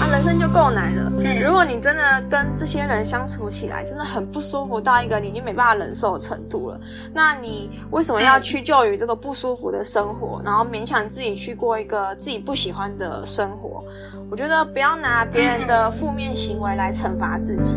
啊，人生就够难了。如果你真的跟这些人相处起来，真的很不舒服到一个你已经没办法忍受的程度了，那你为什么要屈就于这个不舒服的生活，然后勉强自己去过一个自己不喜欢的生活？我觉得不要拿别人的负面行为来惩罚自己。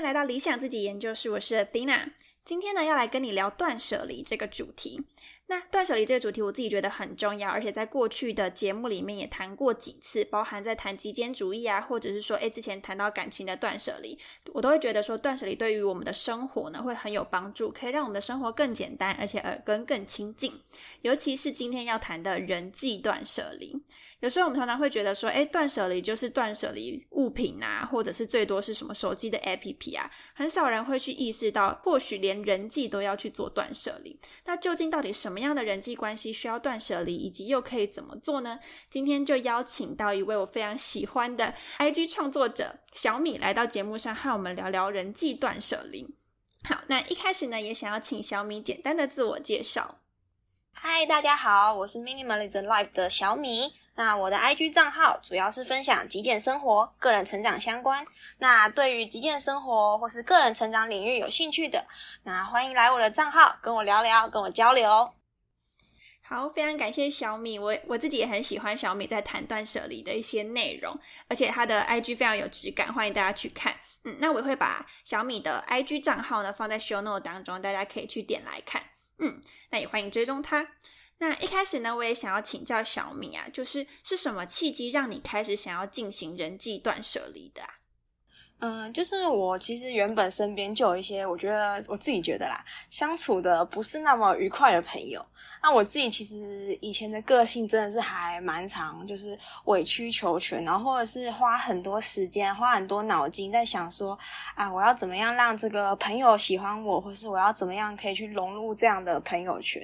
来到理想自己研究室，我是 Athena。今天呢，要来跟你聊断舍离这个主题。那断舍离这个主题，我自己觉得很重要，而且在过去的节目里面也谈过几次，包含在谈极简主义啊，或者是说，诶之前谈到感情的断舍离，我都会觉得说，断舍离对于我们的生活呢，会很有帮助，可以让我们的生活更简单，而且耳根更清净。尤其是今天要谈的人际断舍离。有时候我们常常会觉得说，哎，断舍离就是断舍离物品啊，或者是最多是什么手机的 APP 啊，很少人会去意识到，或许连人际都要去做断舍离。那究竟到底什么样的人际关系需要断舍离，以及又可以怎么做呢？今天就邀请到一位我非常喜欢的 IG 创作者小米来到节目上，和我们聊聊人际断舍离。好，那一开始呢，也想要请小米简单的自我介绍。嗨，大家好，我是 Minimalism Life 的小米。那我的 IG 账号主要是分享极简生活、个人成长相关。那对于极简生活或是个人成长领域有兴趣的，那欢迎来我的账号跟我聊聊，跟我交流。好，非常感谢小米，我我自己也很喜欢小米在谈断舍离的一些内容，而且他的 IG 非常有质感，欢迎大家去看。嗯，那我也会把小米的 IG 账号呢放在 Show Note 当中，大家可以去点来看。嗯，那也欢迎追踪他。那一开始呢，我也想要请教小米啊，就是是什么契机让你开始想要进行人际断舍离的啊？嗯，就是我其实原本身边就有一些，我觉得我自己觉得啦，相处的不是那么愉快的朋友。那我自己其实以前的个性真的是还蛮长，就是委曲求全，然后或者是花很多时间、花很多脑筋在想说啊，我要怎么样让这个朋友喜欢我，或是我要怎么样可以去融入这样的朋友圈。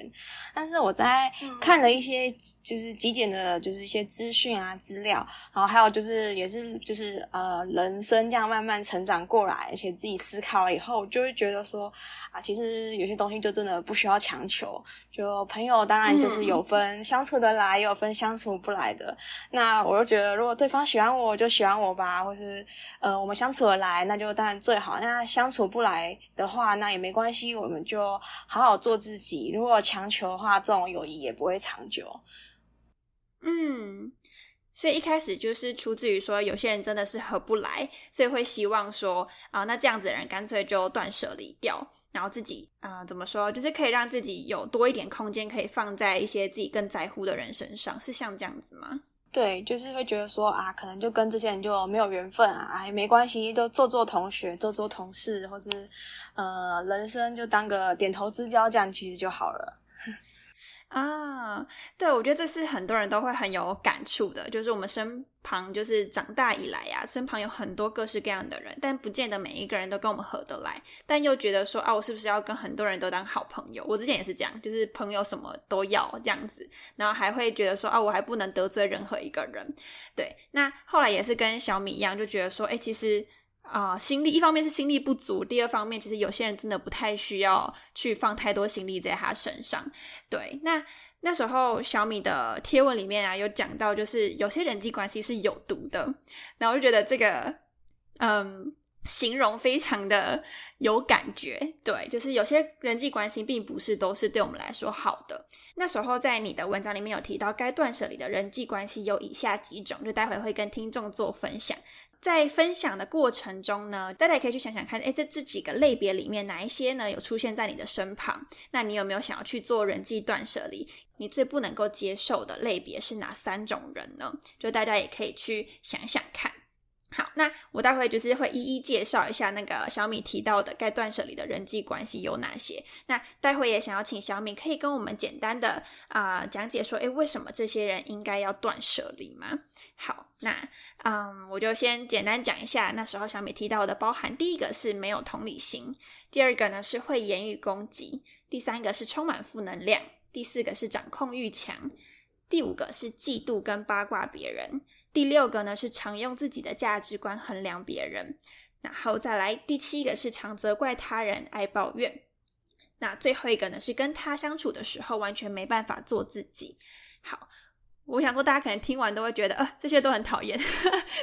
但是我在看了一些就是极简的，就是一些资讯啊、资料，然后还有就是也是就是呃人生这样慢慢成长过来，而且自己思考了以后，就会觉得说啊，其实有些东西就真的不需要强求，就朋友。友当然就是有分相处得来，也有分相处不来的。那我就觉得，如果对方喜欢我，就喜欢我吧；或是呃，我们相处得来，那就当然最好。那相处不来的话，那也没关系，我们就好好做自己。如果强求的话，这种友谊也不会长久。嗯。所以一开始就是出自于说，有些人真的是合不来，所以会希望说啊，那这样子的人干脆就断舍离掉，然后自己啊，怎么说，就是可以让自己有多一点空间，可以放在一些自己更在乎的人身上，是像这样子吗？对，就是会觉得说啊，可能就跟这些人就没有缘分啊，哎，没关系，就做做同学，做做同事，或是呃，人生就当个点头之交，这样其实就好了。啊，对，我觉得这是很多人都会很有感触的，就是我们身旁，就是长大以来呀，身旁有很多各式各样的人，但不见得每一个人都跟我们合得来，但又觉得说啊，我是不是要跟很多人都当好朋友？我之前也是这样，就是朋友什么都要这样子，然后还会觉得说啊，我还不能得罪任何一个人。对，那后来也是跟小米一样，就觉得说，哎，其实。啊，心力一方面是心力不足，第二方面其实有些人真的不太需要去放太多心力在他身上。对，那那时候小米的贴文里面啊，有讲到就是有些人际关系是有毒的，然后我就觉得这个嗯，形容非常的有感觉。对，就是有些人际关系并不是都是对我们来说好的。那时候在你的文章里面有提到，该断舍离的人际关系有以下几种，就待会会跟听众做分享。在分享的过程中呢，大家也可以去想想看，哎，这这几个类别里面哪一些呢有出现在你的身旁？那你有没有想要去做人际断舍离？你最不能够接受的类别是哪三种人呢？就大家也可以去想想看。好，那我待会就是会一一介绍一下那个小米提到的该断舍离的人际关系有哪些。那待会也想要请小米可以跟我们简单的啊讲解说，诶，为什么这些人应该要断舍离吗？好，那嗯，我就先简单讲一下那时候小米提到的，包含第一个是没有同理心，第二个呢是会言语攻击，第三个是充满负能量，第四个是掌控欲强，第五个是嫉妒跟八卦别人。第六个呢是常用自己的价值观衡量别人，然后再来第七个是常责怪他人、爱抱怨，那最后一个呢是跟他相处的时候完全没办法做自己。好。我想说，大家可能听完都会觉得，呃，这些都很讨厌，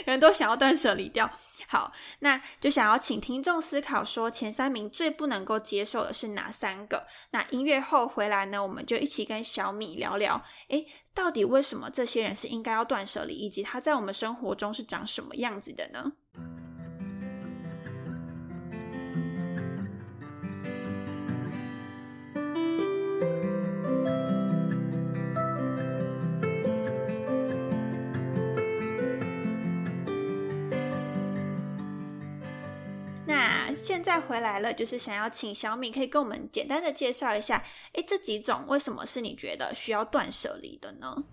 人都想要断舍离掉。好，那就想要请听众思考，说前三名最不能够接受的是哪三个？那音乐后回来呢，我们就一起跟小米聊聊，诶，到底为什么这些人是应该要断舍离，以及他在我们生活中是长什么样子的呢？在回来了，就是想要请小米可以跟我们简单的介绍一下，哎，这几种为什么是你觉得需要断舍离的呢？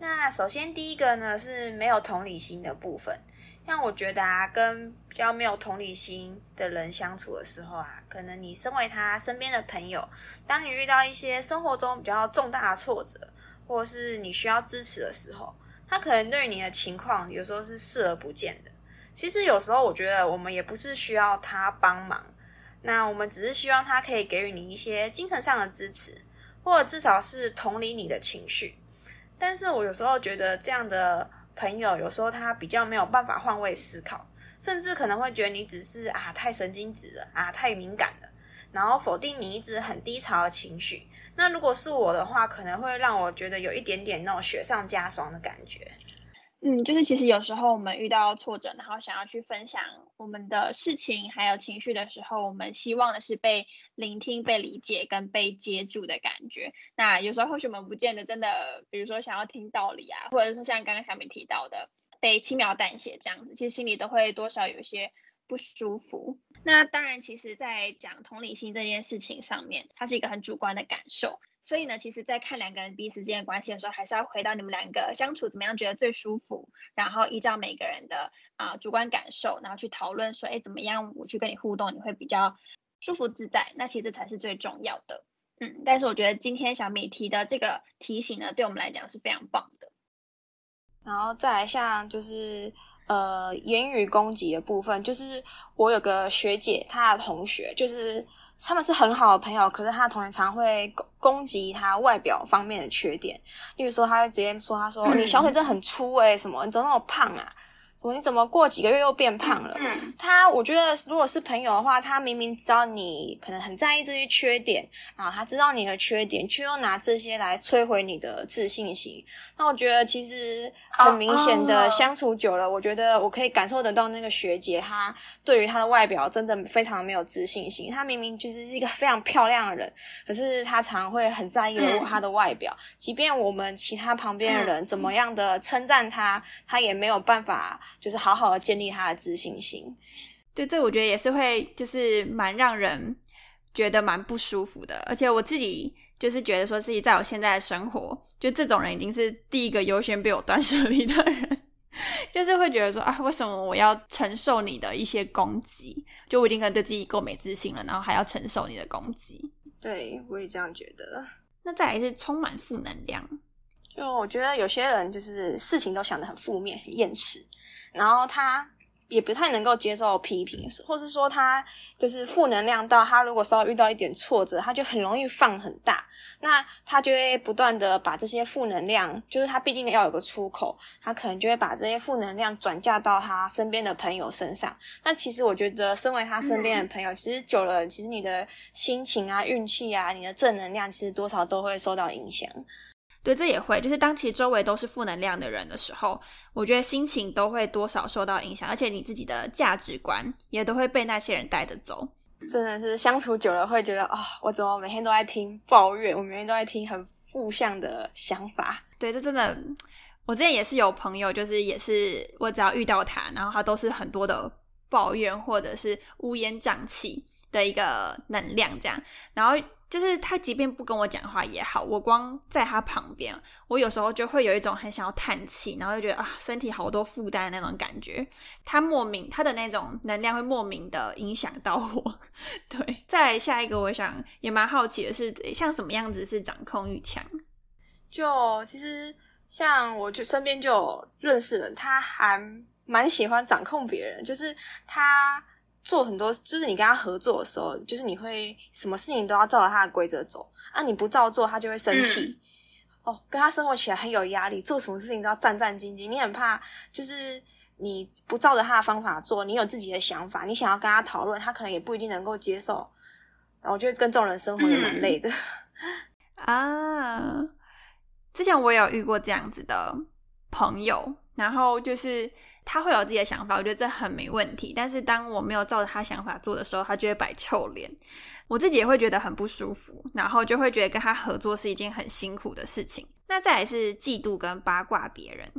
那首先第一个呢是没有同理心的部分，像我觉得啊，跟比较没有同理心的人相处的时候啊，可能你身为他身边的朋友，当你遇到一些生活中比较重大的挫折，或是你需要支持的时候，他可能对你的情况有时候是视而不见的。其实有时候我觉得我们也不是需要他帮忙，那我们只是希望他可以给予你一些精神上的支持，或者至少是同理你的情绪。但是我有时候觉得这样的朋友，有时候他比较没有办法换位思考，甚至可能会觉得你只是啊太神经质了啊太敏感了，然后否定你一直很低潮的情绪。那如果是我的话，可能会让我觉得有一点点那种雪上加霜的感觉。嗯，就是其实有时候我们遇到挫折，然后想要去分享我们的事情还有情绪的时候，我们希望的是被聆听、被理解跟被接住的感觉。那有时候或许我们不见得真的，比如说想要听道理啊，或者说像刚刚小米提到的被轻描淡写这样子，其实心里都会多少有些不舒服。那当然，其实，在讲同理心这件事情上面，它是一个很主观的感受。所以呢，其实，在看两个人彼此之间的关系的时候，还是要回到你们两个相处怎么样，觉得最舒服，然后依照每个人的啊主观感受，然后去讨论说，哎，怎么样我去跟你互动，你会比较舒服自在。那其实才是最重要的。嗯，但是我觉得今天小米提的这个提醒呢，对我们来讲是非常棒的。然后再来像就是呃言语攻击的部分，就是我有个学姐，她的同学就是。他们是很好的朋友，可是他的同学常会攻攻击他外表方面的缺点，例如说，他会直接说：“他说你小腿真的很粗诶，什么你怎么那么胖啊？”什么？你怎么过几个月又变胖了？他，我觉得如果是朋友的话，他明明知道你可能很在意这些缺点，然后他知道你的缺点，却又拿这些来摧毁你的自信心。那我觉得其实很明显的相处久了，我觉得我可以感受得到那个学姐她对于她的外表真的非常没有自信心。她明明就是一个非常漂亮的人，可是她常会很在意的她的外表，即便我们其他旁边的人怎么样的称赞她，她也没有办法。就是好好的建立他的自信心，对，这我觉得也是会，就是蛮让人觉得蛮不舒服的。而且我自己就是觉得说自己在我现在的生活，就这种人已经是第一个优先被我断舍离的人，就是会觉得说啊，为什么我要承受你的一些攻击？就我已经可能对自己够没自信了，然后还要承受你的攻击。对，我也这样觉得。那再来是充满负能量，就我觉得有些人就是事情都想得很负面、很厌世。然后他也不太能够接受批评，或是说他就是负能量到他如果稍微遇到一点挫折，他就很容易放很大。那他就会不断的把这些负能量，就是他毕竟要有个出口，他可能就会把这些负能量转嫁到他身边的朋友身上。那其实我觉得，身为他身边的朋友，其实久了，其实你的心情啊、运气啊、你的正能量，其实多少都会受到影响。对，这也会，就是当其实周围都是负能量的人的时候，我觉得心情都会多少受到影响，而且你自己的价值观也都会被那些人带着走。真的是相处久了会觉得，啊，我怎么每天都在听抱怨，我每天都在听很负向的想法。对，这真的，我之前也是有朋友，就是也是我只要遇到他，然后他都是很多的抱怨或者是乌烟瘴气的一个能量这样，然后。就是他，即便不跟我讲话也好，我光在他旁边，我有时候就会有一种很想要叹气，然后就觉得啊，身体好多负担那种感觉。他莫名他的那种能量会莫名的影响到我。对，再来下一个，我想也蛮好奇的是，像什么样子是掌控欲强？就其实像我就身边就有认识人，他还蛮喜欢掌控别人，就是他。做很多，就是你跟他合作的时候，就是你会什么事情都要照着他的规则走，啊，你不照做，他就会生气。哦，跟他生活起来很有压力，做什么事情都要战战兢兢，你很怕，就是你不照着他的方法做，你有自己的想法，你想要跟他讨论，他可能也不一定能够接受。我觉得跟这种人生活也蛮累的啊。之前我有遇过这样子的朋友。然后就是他会有自己的想法，我觉得这很没问题。但是当我没有照着他想法做的时候，他就会摆臭脸，我自己也会觉得很不舒服，然后就会觉得跟他合作是一件很辛苦的事情。那再来是嫉妒跟八卦别人。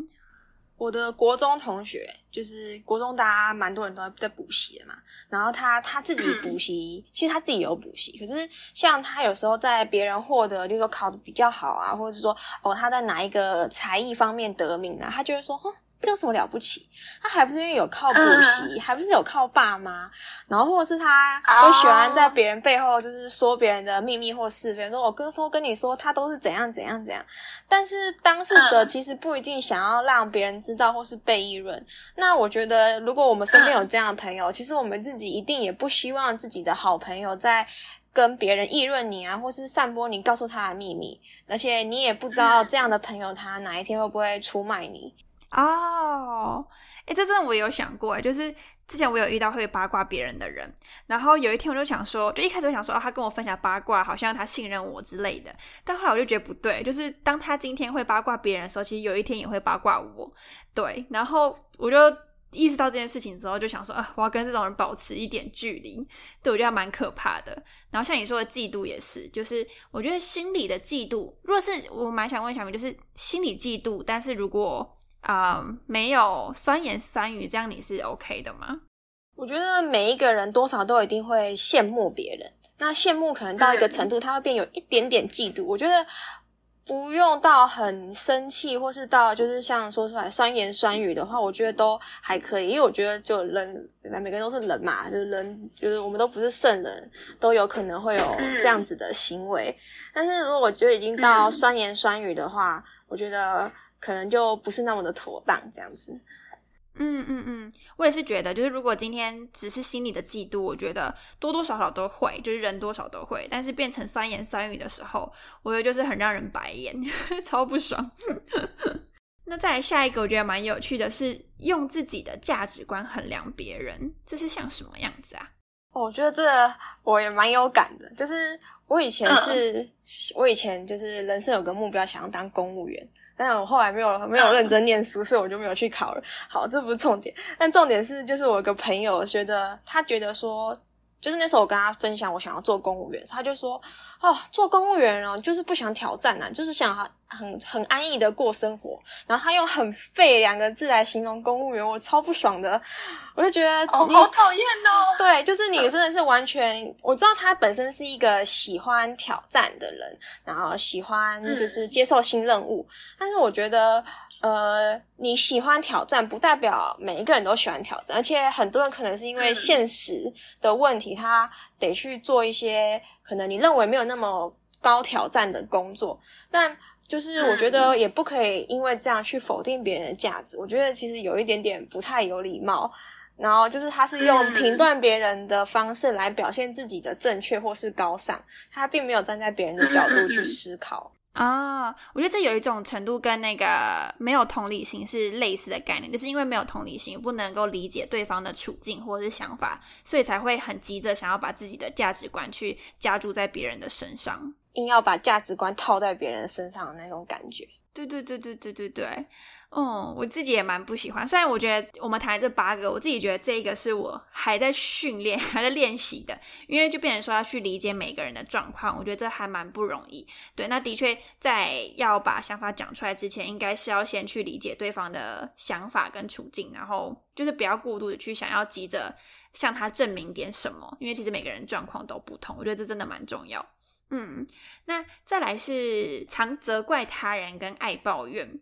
我的国中同学，就是国中大家蛮多人都在补习的嘛，然后他他自己补习，其实他自己有补习，可是像他有时候在别人获得，就是说考的比较好啊，或者是说哦他在哪一个才艺方面得名啊，他就会说，哼。这有什么了不起？他还不是因为有靠补习，还不是有靠爸妈，然后或者是他会喜欢在别人背后就是说别人的秘密或是非，说我哥偷跟你说他都是怎样怎样怎样，但是当事者其实不一定想要让别人知道或是被议论。那我觉得，如果我们身边有这样的朋友，其实我们自己一定也不希望自己的好朋友在跟别人议论你啊，或是散播你告诉他的秘密，而且你也不知道这样的朋友他哪一天会不会出卖你。哦，哎，这真的我有想过，就是之前我有遇到会八卦别人的人，然后有一天我就想说，就一开始我想说，哦，他跟我分享八卦，好像他信任我之类的，但后来我就觉得不对，就是当他今天会八卦别人的时候，其实有一天也会八卦我，对，然后我就意识到这件事情之后，就想说，啊，我要跟这种人保持一点距离，对我觉得蛮可怕的。然后像你说的嫉妒也是，就是我觉得心理的嫉妒，如果是我蛮想问小明，就是心理嫉妒，但是如果啊，没有酸言酸语，这样你是 OK 的吗？我觉得每一个人多少都一定会羡慕别人，那羡慕可能到一个程度，他会变有一点点嫉妒。我觉得不用到很生气，或是到就是像说出来酸言酸语的话，我觉得都还可以，因为我觉得就人，每个人都是人嘛，就是人，就是我们都不是圣人，都有可能会有这样子的行为。但是如果我觉得已经到酸言酸语的话，我觉得。可能就不是那么的妥当，这样子。嗯嗯嗯，我也是觉得，就是如果今天只是心里的嫉妒，我觉得多多少少都会，就是人多少都会。但是变成酸言酸语的时候，我觉得就是很让人白眼，超不爽。那再来下一个，我觉得蛮有趣的，是用自己的价值观衡量别人，这是像什么样子啊？哦，我觉得这我也蛮有感的，就是我以前是，我以前就是人生有个目标，想要当公务员。但我后来没有没有认真念书，所以我就没有去考了。好，这不是重点，但重点是，就是我有个朋友觉得，他觉得说。就是那时候我跟他分享我想要做公务员，他就说：“哦，做公务员哦，就是不想挑战呐，就是想很很安逸的过生活。”然后他用“很废”两个字来形容公务员，我超不爽的。我就觉得好讨厌哦。对，就是你真的是完全，我知道他本身是一个喜欢挑战的人，然后喜欢就是接受新任务，但是我觉得。呃，你喜欢挑战，不代表每一个人都喜欢挑战，而且很多人可能是因为现实的问题，他得去做一些可能你认为没有那么高挑战的工作。但就是我觉得也不可以因为这样去否定别人的价值。我觉得其实有一点点不太有礼貌。然后就是他是用评断别人的方式来表现自己的正确或是高尚，他并没有站在别人的角度去思考。啊，我觉得这有一种程度跟那个没有同理心是类似的概念，就是因为没有同理心，不能够理解对方的处境或者是想法，所以才会很急着想要把自己的价值观去加注在别人的身上，硬要把价值观套在别人身上的那种感觉。对对对对对对对，哦，我自己也蛮不喜欢。虽然我觉得我们谈这八个，我自己觉得这一个是我还在训练、还在练习的，因为就变成说要去理解每个人的状况，我觉得这还蛮不容易。对，那的确在要把想法讲出来之前，应该是要先去理解对方的想法跟处境，然后就是不要过度的去想要急着向他证明点什么，因为其实每个人状况都不同，我觉得这真的蛮重要。嗯，那再来是常责怪他人跟爱抱怨。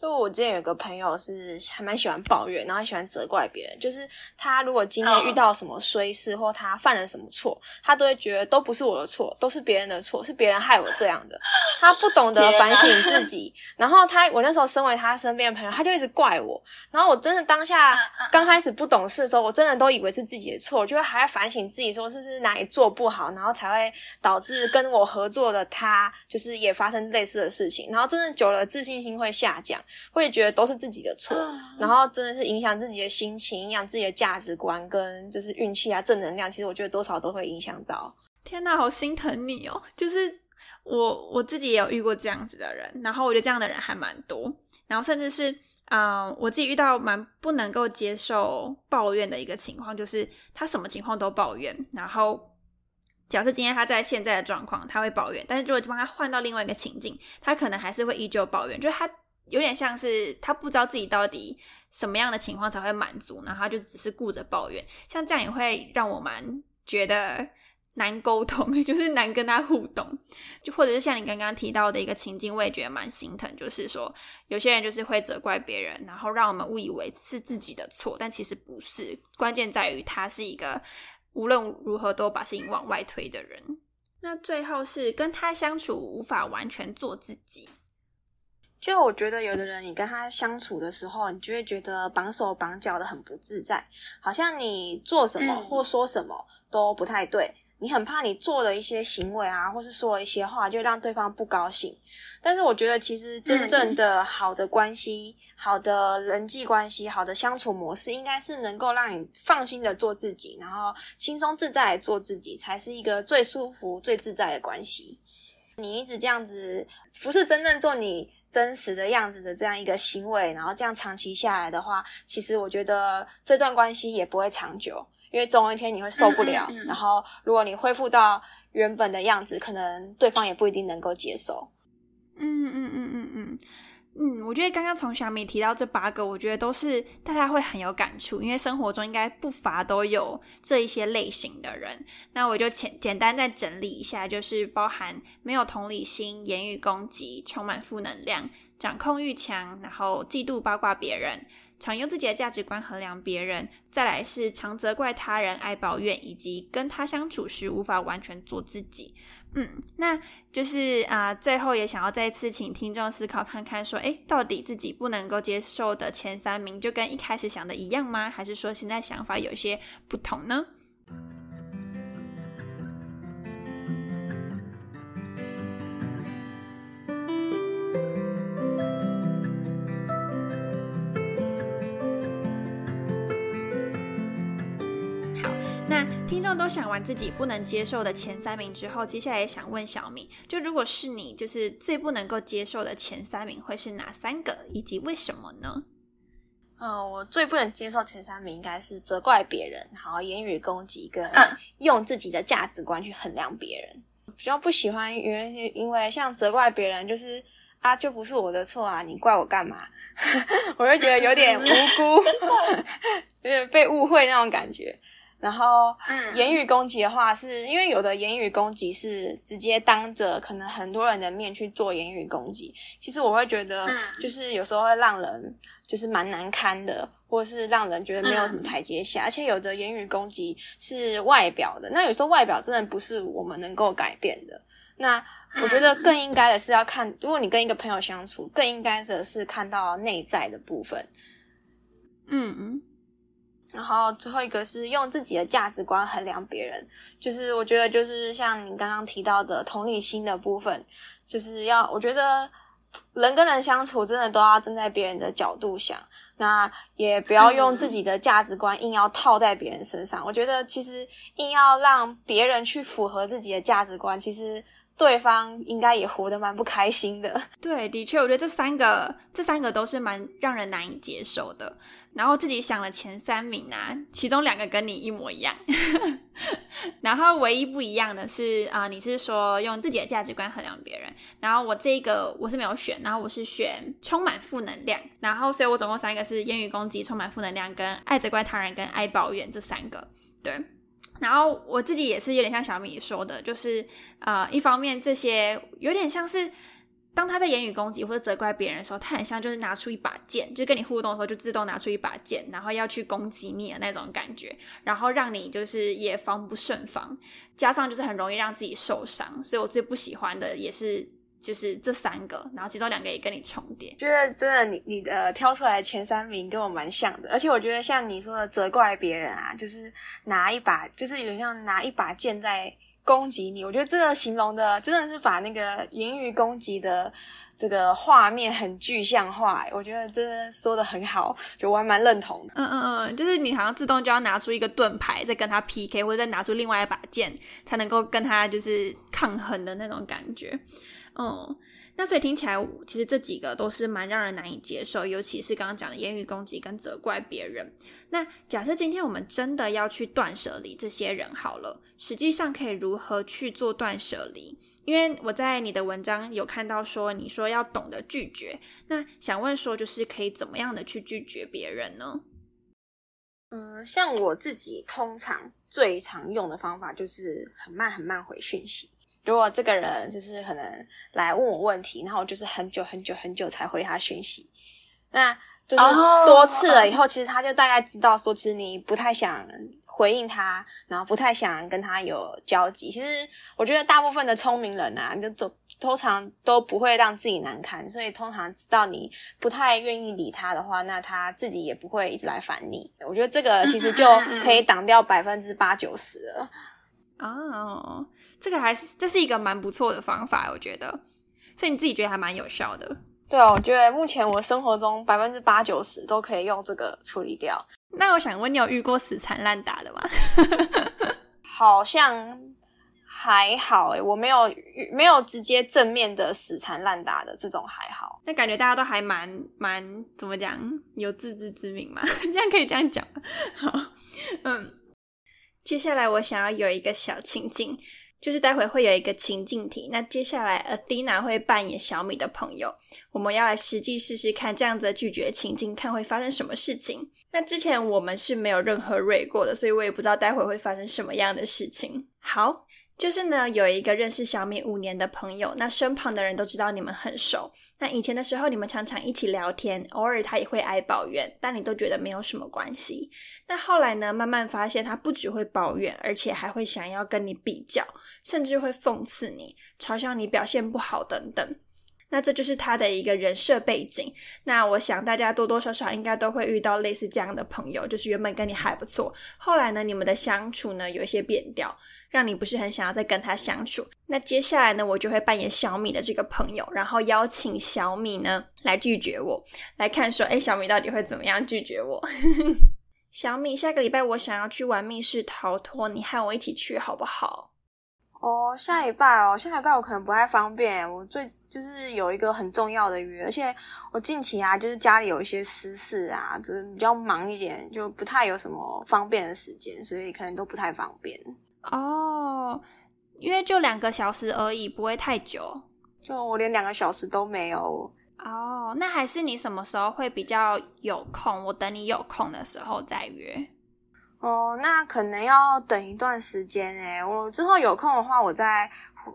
就我之前有个朋友是还蛮喜欢抱怨，然后喜欢责怪别人。就是他如果今天遇到什么衰事，或他犯了什么错，他都会觉得都不是我的错，都是别人的错，是别人害我这样的。他不懂得反省自己。然后他，我那时候身为他身边的朋友，他就一直怪我。然后我真的当下刚开始不懂事的时候，我真的都以为是自己的错，就会还要反省自己，说是不是哪里做不好，然后才会导致跟我合作的他就是也发生类似的事情。然后真的久了，自信心会下降。会觉得都是自己的错，然后真的是影响自己的心情，影响自己的价值观，跟就是运气啊，正能量。其实我觉得多少都会影响到。天哪，好心疼你哦！就是我我自己也有遇过这样子的人，然后我觉得这样的人还蛮多，然后甚至是嗯，我自己遇到蛮不能够接受抱怨的一个情况，就是他什么情况都抱怨。然后假设今天他在现在的状况，他会抱怨，但是如果帮他换到另外一个情境，他可能还是会依旧抱怨，就是他。有点像是他不知道自己到底什么样的情况才会满足，然后他就只是顾着抱怨，像这样也会让我蛮觉得难沟通，就是难跟他互动。就或者是像你刚刚提到的一个情境，我也觉得蛮心疼，就是说有些人就是会责怪别人，然后让我们误以为是自己的错，但其实不是。关键在于他是一个无论如何都把事情往外推的人。那最后是跟他相处无法完全做自己。就我觉得，有的人你跟他相处的时候，你就会觉得绑手绑脚的很不自在，好像你做什么或说什么都不太对，你很怕你做的一些行为啊，或是说一些话，就让对方不高兴。但是我觉得，其实真正的好的关系、好的人际关系、好的相处模式，应该是能够让你放心的做自己，然后轻松自在的做自己，才是一个最舒服、最自在的关系。你一直这样子，不是真正做你。真实的样子的这样一个行为，然后这样长期下来的话，其实我觉得这段关系也不会长久，因为总有一天你会受不了。然后如果你恢复到原本的样子，可能对方也不一定能够接受。嗯嗯嗯嗯嗯。嗯，我觉得刚刚从小米提到这八个，我觉得都是大家会很有感触，因为生活中应该不乏都有这一些类型的人。那我就简简单再整理一下，就是包含没有同理心、言语攻击、充满负能量、掌控欲强，然后嫉妒八卦别人，常用自己的价值观衡量别人，再来是常责怪他人、爱抱怨，以及跟他相处时无法完全做自己。嗯，那就是啊，最后也想要再次请听众思考看看，说，哎，到底自己不能够接受的前三名，就跟一开始想的一样吗？还是说现在想法有些不同呢？听众都想完自己不能接受的前三名之后，接下来也想问小米，就如果是你，就是最不能够接受的前三名会是哪三个，以及为什么呢？嗯，我最不能接受前三名应该是责怪别人，然后言语攻击，跟用自己的价值观去衡量别人。比较不喜欢，因为因为像责怪别人，就是啊，就不是我的错啊，你怪我干嘛？我就觉得有点无辜，有点被误会那种感觉。然后，言语攻击的话，是因为有的言语攻击是直接当着可能很多人的面去做言语攻击。其实我会觉得，就是有时候会让人就是蛮难堪的，或者是让人觉得没有什么台阶下。而且有的言语攻击是外表的，那有时候外表真的不是我们能够改变的。那我觉得更应该的是要看，如果你跟一个朋友相处，更应该的是看到内在的部分。嗯嗯。然后最后一个是用自己的价值观衡量别人，就是我觉得就是像你刚刚提到的同理心的部分，就是要我觉得人跟人相处真的都要站在别人的角度想，那也不要用自己的价值观硬要套在别人身上。我觉得其实硬要让别人去符合自己的价值观，其实对方应该也活得蛮不开心的。对，的确，我觉得这三个这三个都是蛮让人难以接受的。然后自己想了前三名啊，其中两个跟你一模一样，然后唯一不一样的是啊，你是说用自己的价值观衡量别人，然后我这个我是没有选，然后我是选充满负能量，然后所以我总共三个是言语攻击、充满负能量、跟爱责怪他人、跟爱抱怨这三个，对。然后我自己也是有点像小米说的，就是呃，一方面这些有点像是。当他在言语攻击或者责怪别人的时候，他很像就是拿出一把剑，就跟你互动的时候就自动拿出一把剑，然后要去攻击你的那种感觉，然后让你就是也防不胜防，加上就是很容易让自己受伤。所以我最不喜欢的也是就是这三个，然后其中两个也跟你重叠。觉得真的你你的挑出来前三名跟我蛮像的，而且我觉得像你说的责怪别人啊，就是拿一把，就是有像拿一把剑在。攻击你，我觉得这个形容的真的是把那个言语攻击的这个画面很具象化，我觉得真的说的很好，就我还蛮认同的。嗯嗯嗯，就是你好像自动就要拿出一个盾牌，再跟他 PK，或者再拿出另外一把剑，才能够跟他就是抗衡的那种感觉。嗯。那所以听起来，其实这几个都是蛮让人难以接受，尤其是刚刚讲的言语攻击跟责怪别人。那假设今天我们真的要去断舍离这些人好了，实际上可以如何去做断舍离？因为我在你的文章有看到说，你说要懂得拒绝。那想问说，就是可以怎么样的去拒绝别人呢？嗯，像我自己通常最常用的方法就是很慢很慢回讯息。如果这个人就是可能来问我问题，然后就是很久很久很久才回他讯息，那就是多次了以后，其实他就大概知道说，其实你不太想回应他，然后不太想跟他有交集。其实我觉得大部分的聪明人啊，就都通常都不会让自己难堪，所以通常知道你不太愿意理他的话，那他自己也不会一直来烦你。我觉得这个其实就可以挡掉百分之八九十了。哦。这个还是这是一个蛮不错的方法，我觉得，所以你自己觉得还蛮有效的。对啊，我觉得目前我生活中百分之八九十都可以用这个处理掉。那我想问，你有遇过死缠烂打的吗？好像还好诶，我没有没有直接正面的死缠烂打的这种还好。那感觉大家都还蛮蛮怎么讲，有自知之明嘛？这样可以这样讲。好，嗯，接下来我想要有一个小情境。就是待会会有一个情境题，那接下来 Athena 会扮演小米的朋友，我们要来实际试试看这样子的拒绝情境，看会发生什么事情。那之前我们是没有任何瑞过的，所以我也不知道待会会发生什么样的事情。好。就是呢，有一个认识小米五年的朋友，那身旁的人都知道你们很熟。那以前的时候，你们常常一起聊天，偶尔他也会爱抱怨，但你都觉得没有什么关系。那后来呢，慢慢发现他不只会抱怨，而且还会想要跟你比较，甚至会讽刺你，嘲笑你表现不好等等。那这就是他的一个人设背景。那我想大家多多少少应该都会遇到类似这样的朋友，就是原本跟你还不错，后来呢，你们的相处呢有一些变调，让你不是很想要再跟他相处。那接下来呢，我就会扮演小米的这个朋友，然后邀请小米呢来拒绝我，来看说，哎，小米到底会怎么样拒绝我？小米，下个礼拜我想要去玩密室逃脱，你和我一起去好不好？哦，下礼拜哦，下礼拜我可能不太方便。我最就是有一个很重要的约，而且我近期啊，就是家里有一些私事啊，就是比较忙一点，就不太有什么方便的时间，所以可能都不太方便。哦，因为就两个小时而已，不会太久。就我连两个小时都没有。哦，那还是你什么时候会比较有空？我等你有空的时候再约。哦，那可能要等一段时间诶。我之后有空的话，我再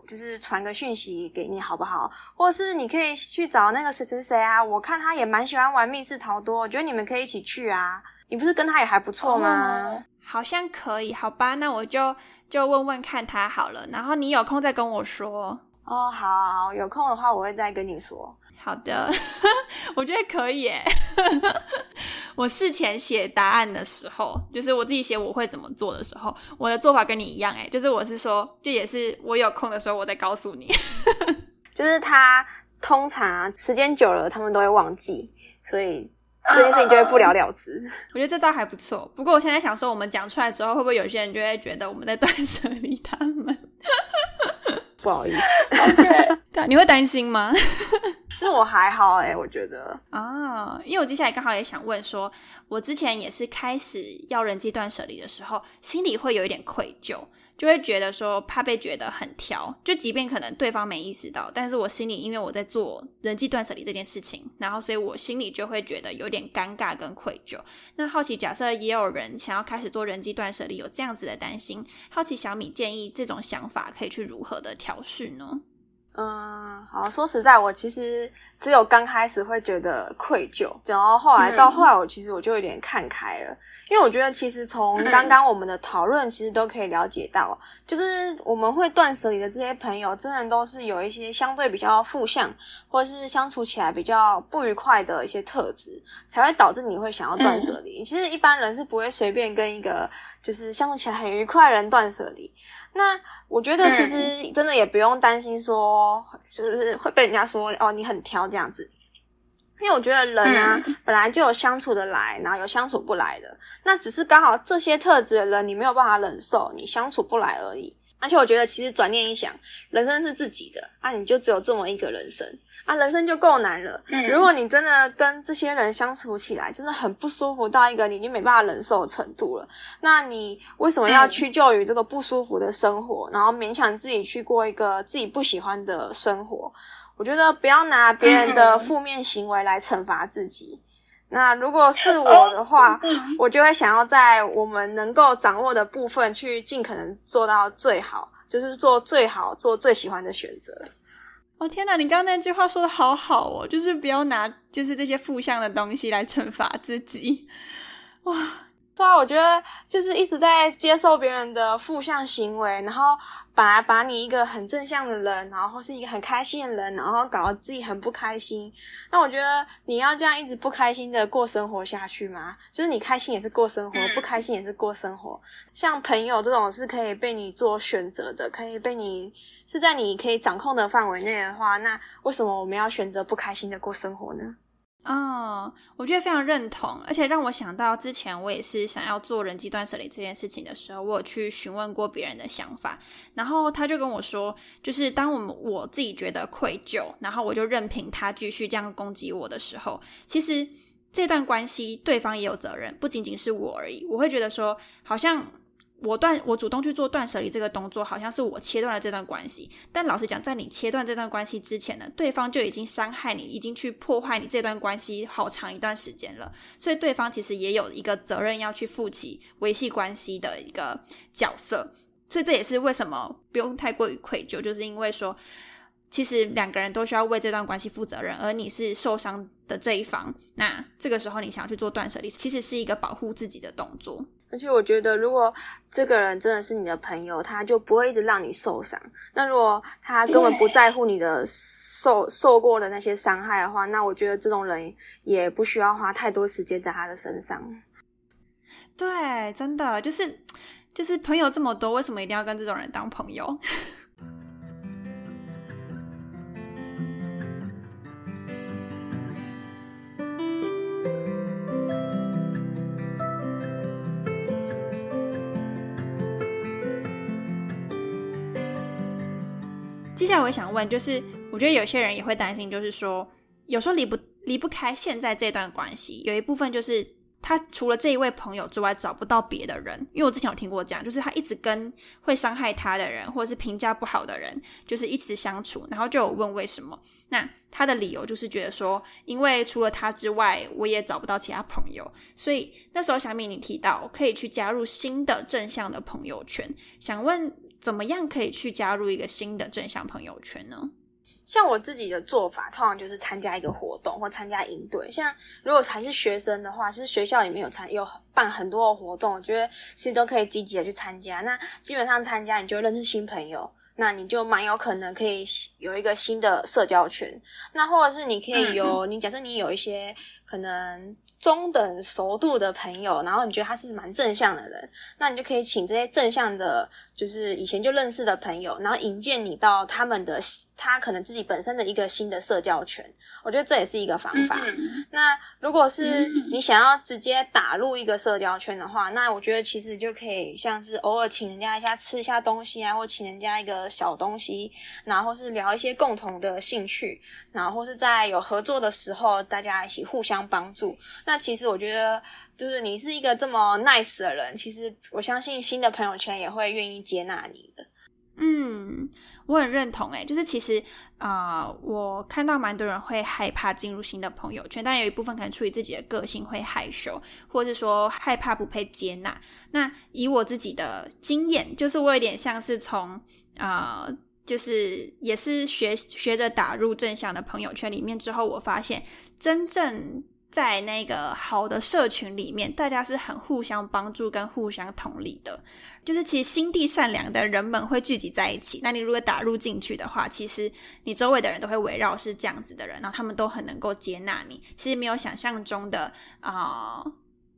就是传个讯息给你，好不好？或者是你可以去找那个谁谁谁啊，我看他也蛮喜欢玩密室逃脱，我觉得你们可以一起去啊。你不是跟他也还不错吗？好像可以，好吧，那我就就问问看他好了。然后你有空再跟我说。哦，好，有空的话我会再跟你说。好的，我觉得可以耶。我事前写答案的时候，就是我自己写我会怎么做的时候，我的做法跟你一样。哎，就是我是说，这也是我有空的时候我再告诉你。就是他通常时间久了，他们都会忘记，所以这件事情就会不了了之。我觉得这招还不错。不过我现在想说，我们讲出来之后，会不会有些人就会觉得我们在断舍离他们？不好意思。对，你会担心吗？其实我还好哎，我觉得啊，因为我接下来刚好也想问说，我之前也是开始要人际断舍离的时候，心里会有一点愧疚。就会觉得说怕被觉得很挑，就即便可能对方没意识到，但是我心里因为我在做人际断舍离这件事情，然后所以我心里就会觉得有点尴尬跟愧疚。那好奇，假设也有人想要开始做人际断舍离，有这样子的担心，好奇小米建议这种想法可以去如何的调试呢？嗯，好，说实在，我其实只有刚开始会觉得愧疚，然后后来到后来，我其实我就有点看开了，因为我觉得其实从刚刚我们的讨论，其实都可以了解到，就是我们会断舍离的这些朋友，真的都是有一些相对比较负向，或者是相处起来比较不愉快的一些特质，才会导致你会想要断舍离。其实一般人是不会随便跟一个就是相处起来很愉快的人断舍离。那我觉得其实真的也不用担心说，就是会被人家说哦你很挑这样子，因为我觉得人啊本来就有相处的来，然后有相处不来的，那只是刚好这些特质的人你没有办法忍受，你相处不来而已。而且我觉得其实转念一想，人生是自己的，啊你就只有这么一个人生。啊，人生就够难了。如果你真的跟这些人相处起来，真的很不舒服到一个你已经没办法忍受的程度了，那你为什么要屈就于这个不舒服的生活，然后勉强自己去过一个自己不喜欢的生活？我觉得不要拿别人的负面行为来惩罚自己。那如果是我的话，我就会想要在我们能够掌握的部分去尽可能做到最好，就是做最好、做最喜欢的选择。哦天哪，你刚刚那句话说的好好哦，就是不要拿就是这些负向的东西来惩罚自己，哇。对啊，我觉得就是一直在接受别人的负向行为，然后本来把你一个很正向的人，然后是一个很开心的人，然后搞得自己很不开心。那我觉得你要这样一直不开心的过生活下去吗？就是你开心也是过生活，不开心也是过生活。像朋友这种是可以被你做选择的，可以被你是在你可以掌控的范围内的话，那为什么我们要选择不开心的过生活呢？哦，我觉得非常认同，而且让我想到之前我也是想要做人际断舍离这件事情的时候，我有去询问过别人的想法，然后他就跟我说，就是当我们我自己觉得愧疚，然后我就任凭他继续这样攻击我的时候，其实这段关系对方也有责任，不仅仅是我而已。我会觉得说，好像。我断，我主动去做断舍离这个动作，好像是我切断了这段关系。但老实讲，在你切断这段关系之前呢，对方就已经伤害你，已经去破坏你这段关系好长一段时间了。所以对方其实也有一个责任要去负起维系关系的一个角色。所以这也是为什么不用太过于愧疚，就是因为说，其实两个人都需要为这段关系负责任，而你是受伤的这一方，那这个时候你想要去做断舍离，其实是一个保护自己的动作。而且我觉得，如果这个人真的是你的朋友，他就不会一直让你受伤。那如果他根本不在乎你的受受过的那些伤害的话，那我觉得这种人也不需要花太多时间在他的身上。对，真的就是就是朋友这么多，为什么一定要跟这种人当朋友？接下来我想问，就是我觉得有些人也会担心，就是说有时候离不离不开现在这段关系，有一部分就是他除了这一位朋友之外找不到别的人。因为我之前有听过这样，就是他一直跟会伤害他的人，或者是评价不好的人，就是一直相处，然后就有问为什么？那他的理由就是觉得说，因为除了他之外，我也找不到其他朋友。所以那时候小米你提到可以去加入新的正向的朋友圈，想问。怎么样可以去加入一个新的正向朋友圈呢？像我自己的做法，通常就是参加一个活动或参加营队。像如果还是学生的话，其实学校里面有参有办很多的活动，我觉得其实都可以积极的去参加。那基本上参加，你就认识新朋友，那你就蛮有可能可以有一个新的社交圈。那或者是你可以有你假设你有一些可能。中等熟度的朋友，然后你觉得他是蛮正向的人，那你就可以请这些正向的，就是以前就认识的朋友，然后引荐你到他们的他可能自己本身的一个新的社交圈。我觉得这也是一个方法。那如果是你想要直接打入一个社交圈的话，那我觉得其实就可以像是偶尔请人家一下吃一下东西啊，或请人家一个小东西，然后是聊一些共同的兴趣，然后或是在有合作的时候，大家一起互相帮助。那其实我觉得，就是你是一个这么 nice 的人，其实我相信新的朋友圈也会愿意接纳你的。嗯。我很认同，诶，就是其实啊，我看到蛮多人会害怕进入新的朋友圈，但有一部分可能出于自己的个性会害羞，或是说害怕不被接纳。那以我自己的经验，就是我有点像是从啊，就是也是学学着打入正向的朋友圈里面之后，我发现真正在那个好的社群里面，大家是很互相帮助跟互相同理的。就是其实心地善良的人们会聚集在一起。那你如果打入进去的话，其实你周围的人都会围绕是这样子的人，然后他们都很能够接纳你。其实没有想象中的啊，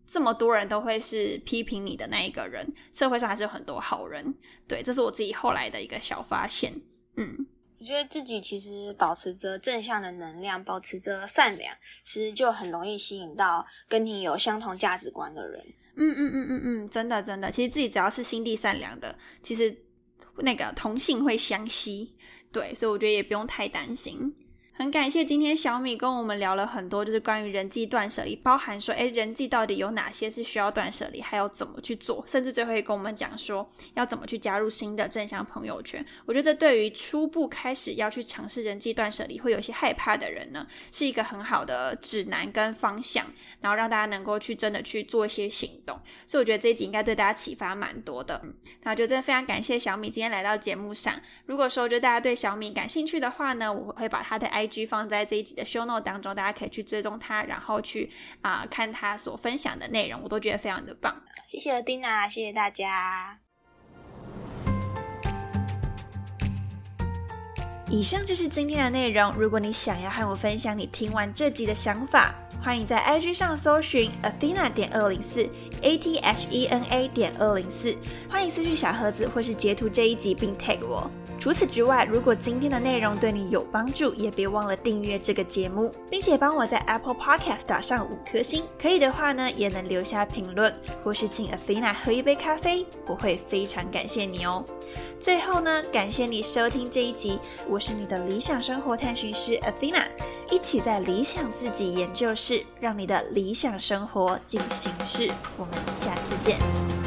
这么多人都会是批评你的那一个人。社会上还是有很多好人。对，这是我自己后来的一个小发现。嗯，我觉得自己其实保持着正向的能量，保持着善良，其实就很容易吸引到跟你有相同价值观的人。嗯嗯嗯嗯嗯，真的真的，其实自己只要是心地善良的，其实那个同性会相吸，对，所以我觉得也不用太担心。很感谢今天小米跟我们聊了很多，就是关于人际断舍离，包含说，哎，人际到底有哪些是需要断舍离，还有怎么去做，甚至最后也跟我们讲说要怎么去加入新的正向朋友圈。我觉得这对于初步开始要去尝试人际断舍离，会有些害怕的人呢，是一个很好的指南跟方向，然后让大家能够去真的去做一些行动。所以我觉得这一集应该对大家启发蛮多的。那就真的非常感谢小米今天来到节目上。如果说就大家对小米感兴趣的话呢，我会把他的 I。IG 放在这一集的 show note 当中，大家可以去追踪他，然后去啊看他所分享的内容，我都觉得非常的棒。谢谢 Dina，谢谢大家。以上就是今天的内容。如果你想要和我分享你听完这集的想法，欢迎在 IG 上搜寻 Athena 点二零四 A T H E N A 点二零四，欢迎私讯小盒子或是截图这一集并 tag 我。除此之外，如果今天的内容对你有帮助，也别忘了订阅这个节目，并且帮我在 Apple Podcast 打上五颗星。可以的话呢，也能留下评论，或是请 Athena 喝一杯咖啡，我会非常感谢你哦。最后呢，感谢你收听这一集，我是你的理想生活探寻师 Athena，一起在理想自己研究室，让你的理想生活进行式。我们下次见。